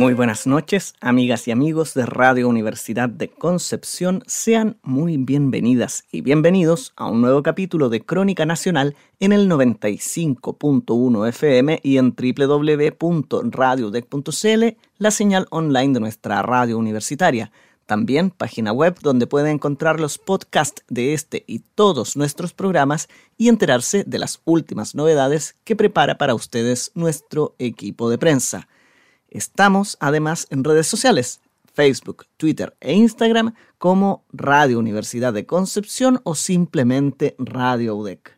Muy buenas noches, amigas y amigos de Radio Universidad de Concepción. Sean muy bienvenidas y bienvenidos a un nuevo capítulo de Crónica Nacional en el 95.1 FM y en www.radiodec.cl, la señal online de nuestra radio universitaria. También página web donde puede encontrar los podcasts de este y todos nuestros programas y enterarse de las últimas novedades que prepara para ustedes nuestro equipo de prensa. Estamos además en redes sociales, Facebook, Twitter e Instagram como Radio Universidad de Concepción o simplemente Radio UDEC.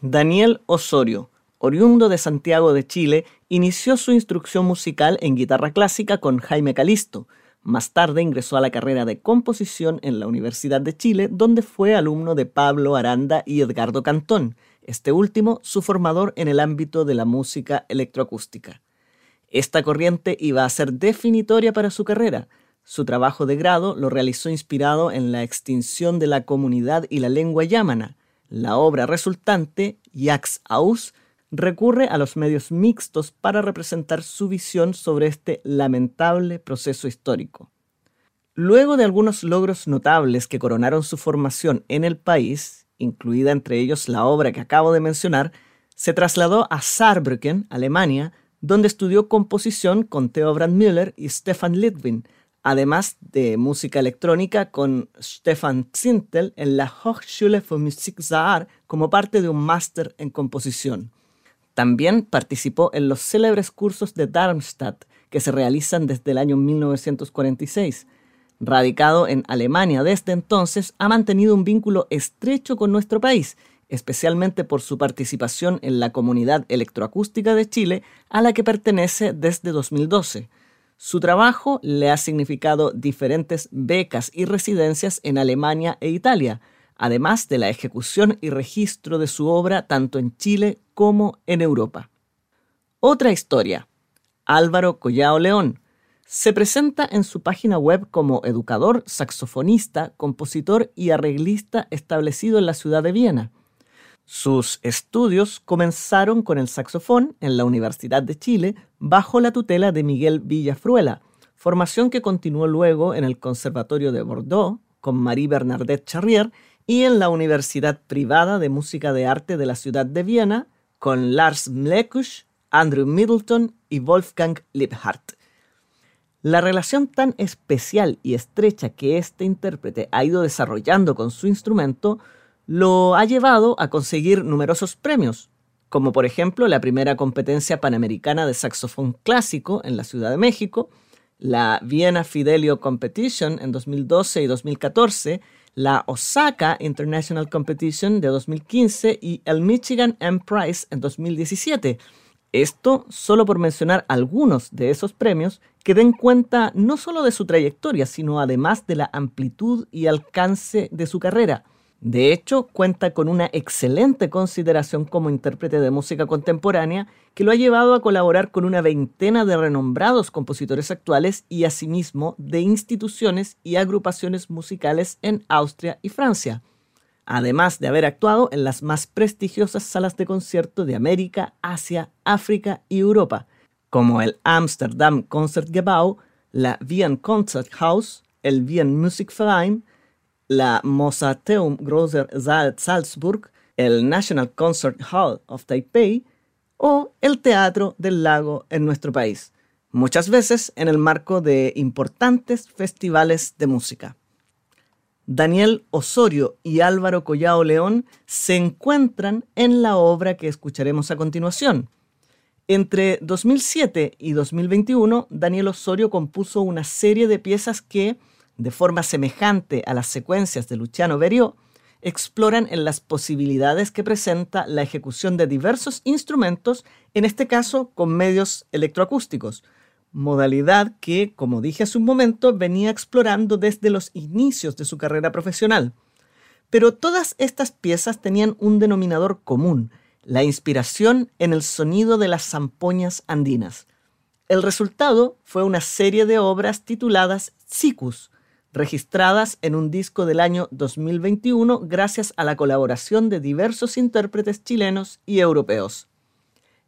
Daniel Osorio, oriundo de Santiago de Chile, inició su instrucción musical en guitarra clásica con Jaime Calisto. Más tarde ingresó a la carrera de composición en la Universidad de Chile, donde fue alumno de Pablo Aranda y Edgardo Cantón, este último su formador en el ámbito de la música electroacústica. Esta corriente iba a ser definitoria para su carrera. Su trabajo de grado lo realizó inspirado en la extinción de la comunidad y la lengua yámana. La obra resultante, Yax Aus, recurre a los medios mixtos para representar su visión sobre este lamentable proceso histórico. Luego de algunos logros notables que coronaron su formación en el país, incluida entre ellos la obra que acabo de mencionar, se trasladó a Saarbrücken, Alemania, donde estudió composición con Theo Brandmüller y Stefan Litwin, además de música electrónica con Stefan Zintel en la Hochschule für Musik Saar como parte de un máster en composición. También participó en los célebres cursos de Darmstadt que se realizan desde el año 1946. Radicado en Alemania desde entonces, ha mantenido un vínculo estrecho con nuestro país especialmente por su participación en la Comunidad Electroacústica de Chile, a la que pertenece desde 2012. Su trabajo le ha significado diferentes becas y residencias en Alemania e Italia, además de la ejecución y registro de su obra tanto en Chile como en Europa. Otra historia. Álvaro Collao León. Se presenta en su página web como educador, saxofonista, compositor y arreglista establecido en la ciudad de Viena. Sus estudios comenzaron con el saxofón en la Universidad de Chile bajo la tutela de Miguel Villafruela, formación que continuó luego en el Conservatorio de Bordeaux con Marie Bernadette Charrier y en la Universidad Privada de Música de Arte de la ciudad de Viena con Lars Mlekusch, Andrew Middleton y Wolfgang Liebhardt. La relación tan especial y estrecha que este intérprete ha ido desarrollando con su instrumento lo ha llevado a conseguir numerosos premios, como por ejemplo la primera competencia panamericana de saxofón clásico en la Ciudad de México, la Vienna Fidelio Competition en 2012 y 2014, la Osaka International Competition de 2015 y el Michigan M Prize en 2017. Esto solo por mencionar algunos de esos premios que den cuenta no solo de su trayectoria, sino además de la amplitud y alcance de su carrera. De hecho, cuenta con una excelente consideración como intérprete de música contemporánea que lo ha llevado a colaborar con una veintena de renombrados compositores actuales y asimismo de instituciones y agrupaciones musicales en Austria y Francia, además de haber actuado en las más prestigiosas salas de concierto de América, Asia, África y Europa, como el Amsterdam Concertgebouw, la Wien Concerthaus, el Wien Musikverein, la Mozarteum Großer Salzburg, el National Concert Hall of Taipei o el Teatro del Lago en nuestro país, muchas veces en el marco de importantes festivales de música. Daniel Osorio y Álvaro Collao León se encuentran en la obra que escucharemos a continuación. Entre 2007 y 2021, Daniel Osorio compuso una serie de piezas que, de forma semejante a las secuencias de Luciano Berio, exploran en las posibilidades que presenta la ejecución de diversos instrumentos, en este caso con medios electroacústicos. modalidad que, como dije hace un momento, venía explorando desde los inicios de su carrera profesional. Pero todas estas piezas tenían un denominador común, la inspiración en el sonido de las zampoñas andinas. El resultado fue una serie de obras tituladas Sicus, registradas en un disco del año 2021 gracias a la colaboración de diversos intérpretes chilenos y europeos.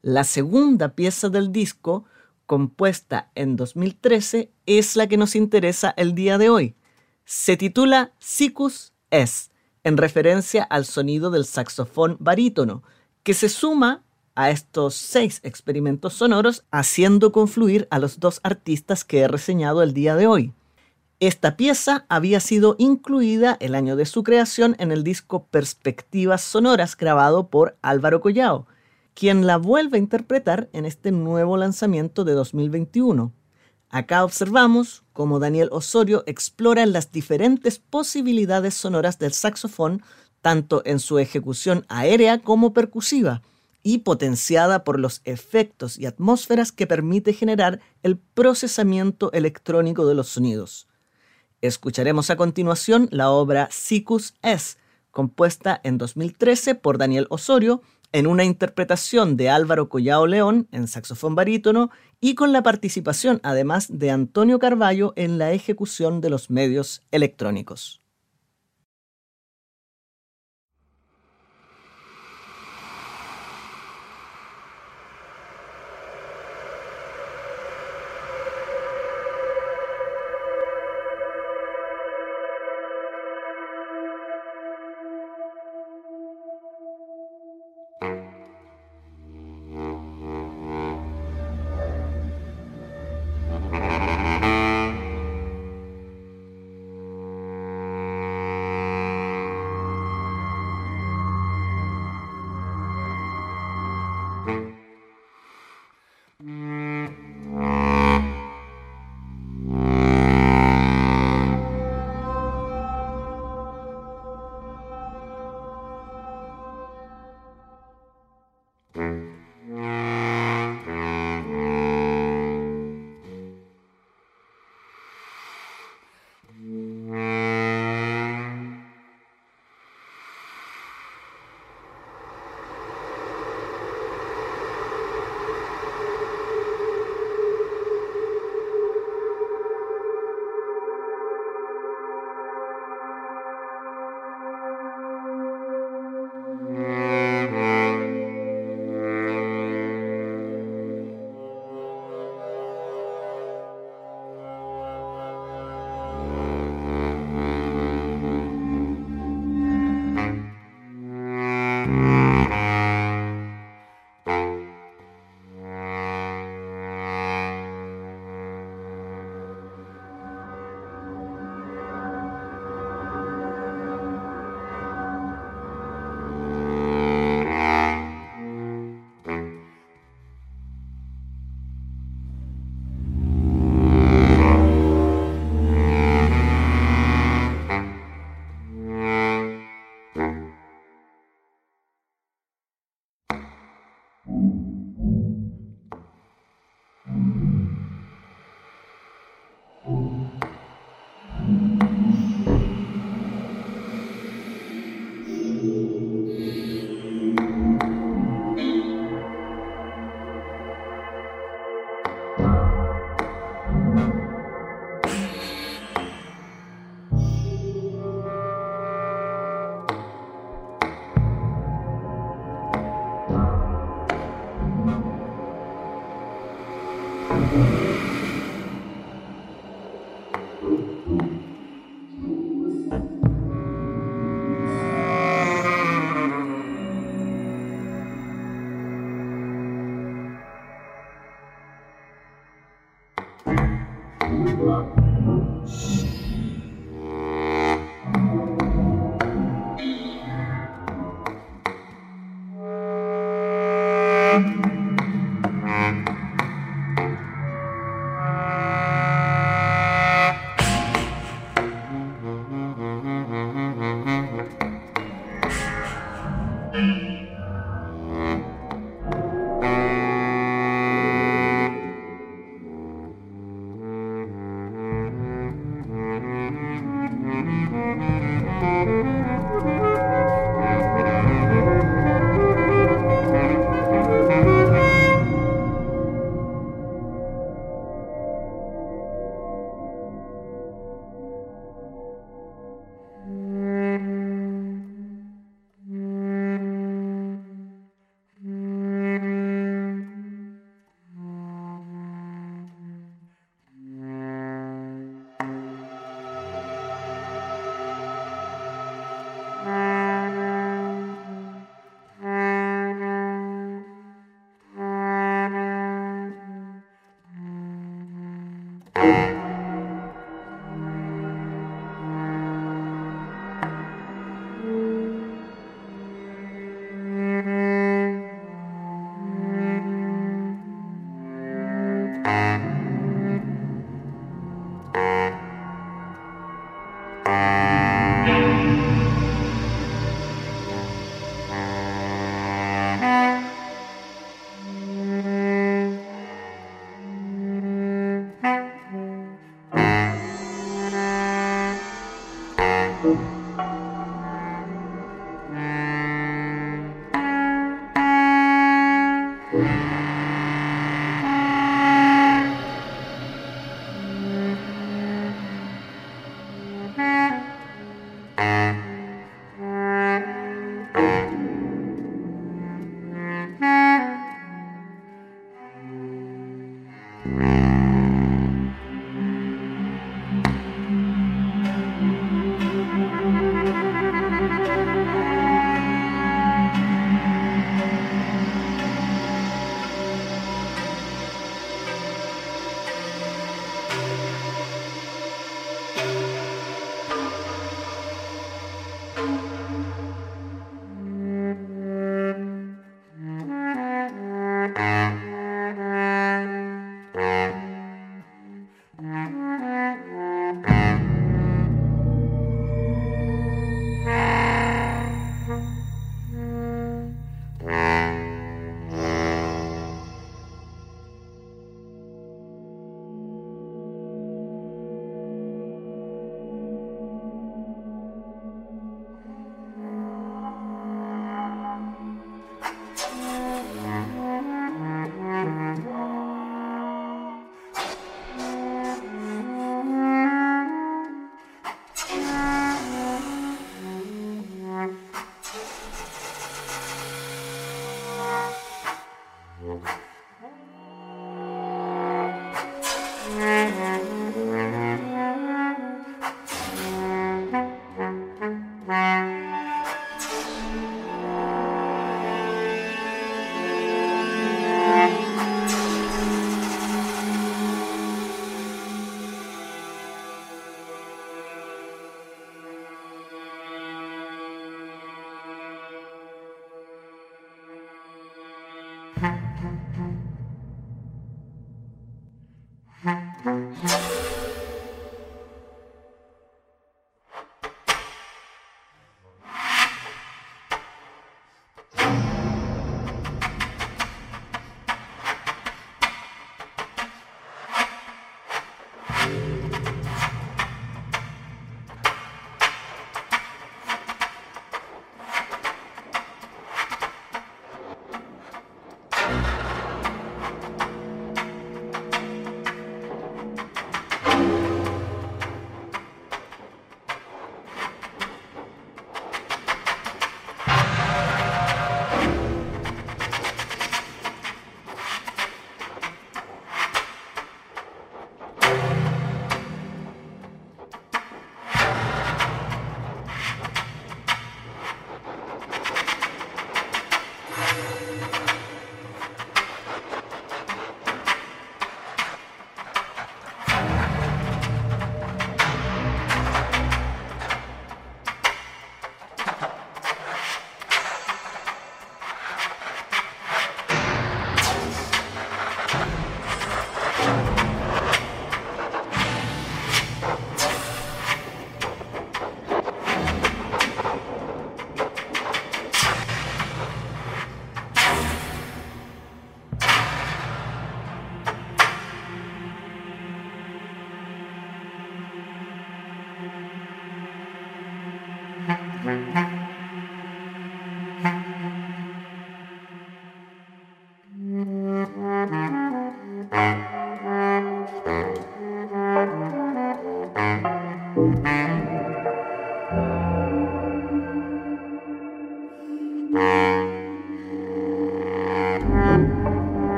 La segunda pieza del disco, compuesta en 2013, es la que nos interesa el día de hoy. Se titula Sicus S, en referencia al sonido del saxofón barítono, que se suma a estos seis experimentos sonoros, haciendo confluir a los dos artistas que he reseñado el día de hoy. Esta pieza había sido incluida el año de su creación en el disco Perspectivas Sonoras grabado por Álvaro Collao, quien la vuelve a interpretar en este nuevo lanzamiento de 2021. Acá observamos cómo Daniel Osorio explora las diferentes posibilidades sonoras del saxofón, tanto en su ejecución aérea como percusiva, y potenciada por los efectos y atmósferas que permite generar el procesamiento electrónico de los sonidos. Escucharemos a continuación la obra Sicus S, compuesta en 2013 por Daniel Osorio, en una interpretación de Álvaro Collao León en saxofón barítono y con la participación además de Antonio Carballo en la ejecución de los medios electrónicos. Música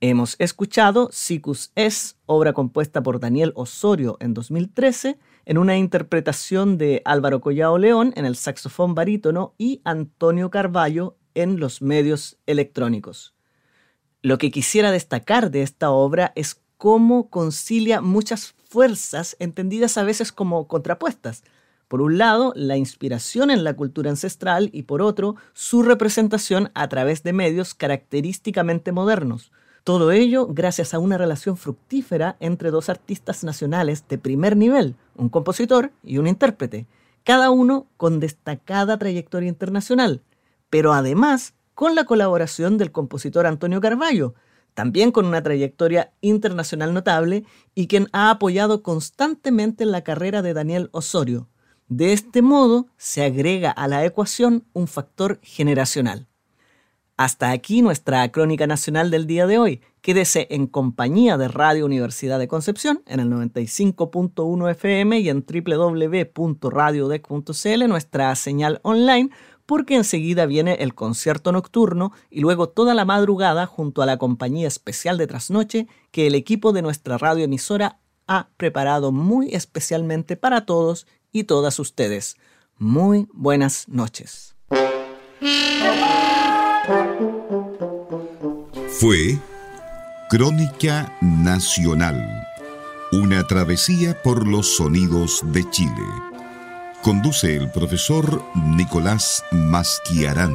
Hemos escuchado Sicus Es, obra compuesta por Daniel Osorio en 2013, en una interpretación de Álvaro Collao León en el saxofón barítono y Antonio Carballo en los medios electrónicos. Lo que quisiera destacar de esta obra es cómo concilia muchas fuerzas entendidas a veces como contrapuestas. Por un lado, la inspiración en la cultura ancestral y por otro, su representación a través de medios característicamente modernos todo ello gracias a una relación fructífera entre dos artistas nacionales de primer nivel, un compositor y un intérprete, cada uno con destacada trayectoria internacional, pero además con la colaboración del compositor Antonio Carballo, también con una trayectoria internacional notable y quien ha apoyado constantemente la carrera de Daniel Osorio. De este modo se agrega a la ecuación un factor generacional. Hasta aquí nuestra crónica nacional del día de hoy. Quédese en compañía de Radio Universidad de Concepción en el 95.1 FM y en www.radiodec.cl, nuestra señal online, porque enseguida viene el concierto nocturno y luego toda la madrugada junto a la compañía especial de trasnoche que el equipo de nuestra radioemisora ha preparado muy especialmente para todos y todas ustedes. Muy buenas noches. Fue Crónica Nacional, una travesía por los sonidos de Chile. Conduce el profesor Nicolás Masquiarán.